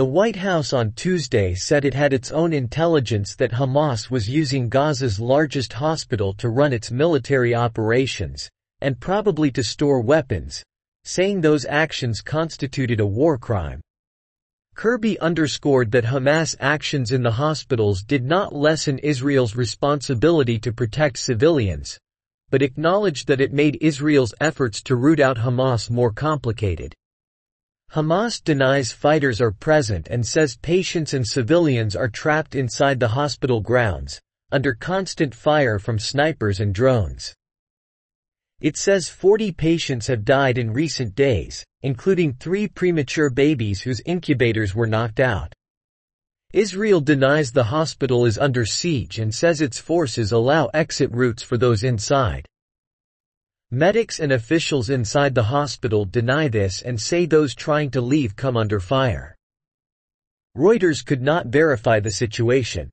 The White House on Tuesday said it had its own intelligence that Hamas was using Gaza's largest hospital to run its military operations, and probably to store weapons, saying those actions constituted a war crime. Kirby underscored that Hamas actions in the hospitals did not lessen Israel's responsibility to protect civilians, but acknowledged that it made Israel's efforts to root out Hamas more complicated. Hamas denies fighters are present and says patients and civilians are trapped inside the hospital grounds, under constant fire from snipers and drones. It says 40 patients have died in recent days, including three premature babies whose incubators were knocked out. Israel denies the hospital is under siege and says its forces allow exit routes for those inside. Medics and officials inside the hospital deny this and say those trying to leave come under fire. Reuters could not verify the situation.